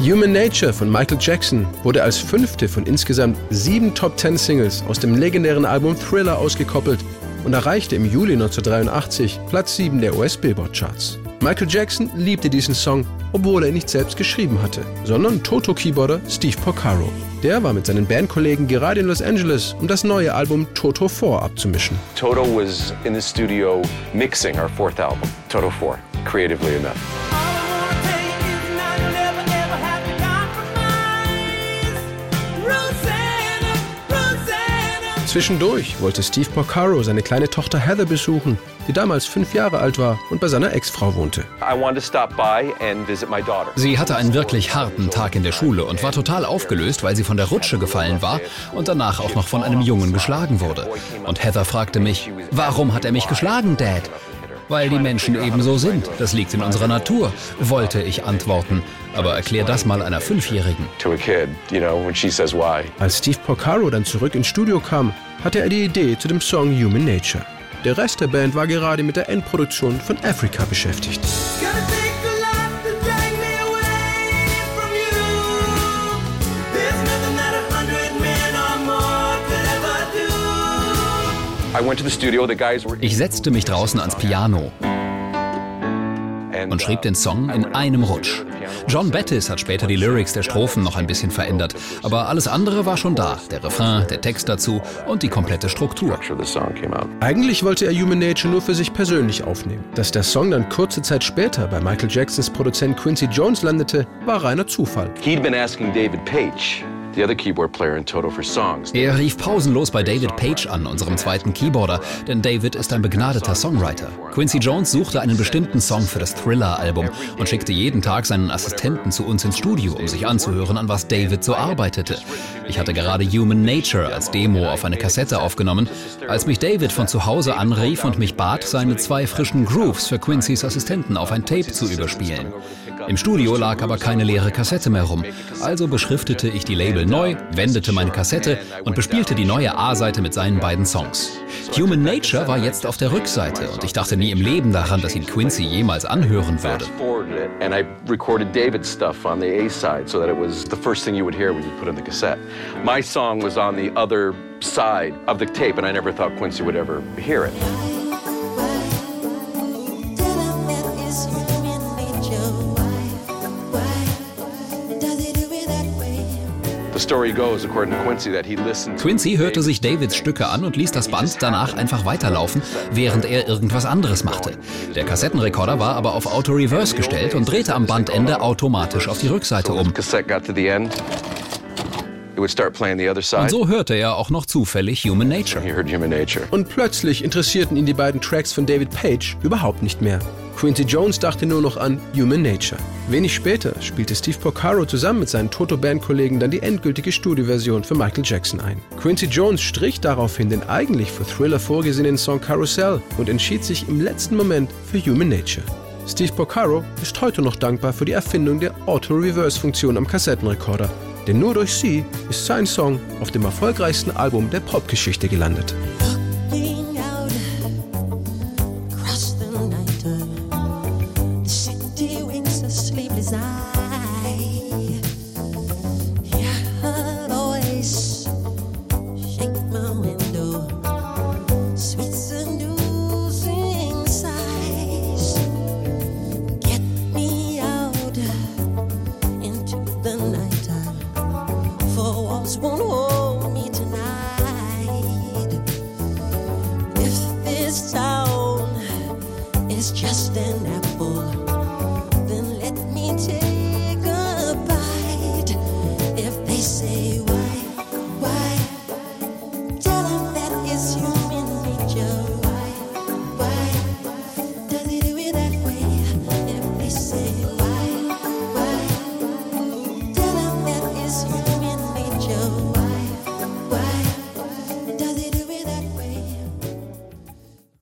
Human Nature von Michael Jackson wurde als fünfte von insgesamt sieben Top Ten Singles aus dem legendären Album Thriller ausgekoppelt und erreichte im Juli 1983 Platz 7 der US-Billboard-Charts. Michael Jackson liebte diesen Song, obwohl er ihn nicht selbst geschrieben hatte, sondern Toto-Keyboarder Steve Porcaro. Der war mit seinen Bandkollegen gerade in Los Angeles, um das neue Album Toto 4 abzumischen. Toto was in the studio mixing our fourth album, Toto 4, creatively enough. Zwischendurch wollte Steve Porcaro seine kleine Tochter Heather besuchen, die damals fünf Jahre alt war und bei seiner Ex-Frau wohnte. Sie hatte einen wirklich harten Tag in der Schule und war total aufgelöst, weil sie von der Rutsche gefallen war und danach auch noch von einem Jungen geschlagen wurde. Und Heather fragte mich, warum hat er mich geschlagen, Dad? Weil die Menschen ebenso sind. Das liegt in unserer Natur, wollte ich antworten. Aber erklär das mal einer Fünfjährigen. Als Steve Porcaro dann zurück ins Studio kam, hatte er die Idee zu dem Song Human Nature. Der Rest der Band war gerade mit der Endproduktion von Africa beschäftigt. Ich setzte mich draußen ans Piano und schrieb den Song in einem Rutsch. John Bettis hat später die Lyrics der Strophen noch ein bisschen verändert, aber alles andere war schon da. Der Refrain, der Text dazu und die komplette Struktur. Eigentlich wollte er Human Nature nur für sich persönlich aufnehmen. Dass der Song dann kurze Zeit später bei Michael Jacksons Produzent Quincy Jones landete, war reiner Zufall. He'd been asking David Page er rief pausenlos bei David Page an, unserem zweiten Keyboarder, denn David ist ein begnadeter Songwriter. Quincy Jones suchte einen bestimmten Song für das Thriller-Album und schickte jeden Tag seinen Assistenten zu uns ins Studio, um sich anzuhören, an was David so arbeitete. Ich hatte gerade Human Nature als Demo auf eine Kassette aufgenommen, als mich David von zu Hause anrief und mich bat, seine zwei frischen Grooves für Quincy's Assistenten auf ein Tape zu überspielen. Im Studio lag aber keine leere Kassette mehr rum, also beschriftete ich die Label neu, wendete meine Kassette und bespielte die neue A-Seite mit seinen beiden Songs. Human Nature war jetzt auf der Rückseite und ich dachte nie im Leben daran, dass ihn Quincy jemals anhören würde. And I recorded David's stuff on the A side so that it was the first thing you would hear when you put in the cassette. My song was on the other side of the tape and I never thought Quincy would ever hear it. Quincy hörte sich Davids Stücke an und ließ das Band danach einfach weiterlaufen, während er irgendwas anderes machte. Der Kassettenrekorder war aber auf Auto Reverse gestellt und drehte am Bandende automatisch auf die Rückseite um. Und so hörte er auch noch zufällig Human Nature. Und plötzlich interessierten ihn die beiden Tracks von David Page überhaupt nicht mehr. Quincy Jones dachte nur noch an Human Nature. Wenig später spielte Steve Porcaro zusammen mit seinen Toto-Band-Kollegen dann die endgültige Studioversion für Michael Jackson ein. Quincy Jones strich daraufhin den eigentlich für Thriller vorgesehenen Song Carousel und entschied sich im letzten Moment für Human Nature. Steve Porcaro ist heute noch dankbar für die Erfindung der Auto-Reverse-Funktion am Kassettenrekorder, denn nur durch sie ist sein Song auf dem erfolgreichsten Album der Popgeschichte gelandet. Lord.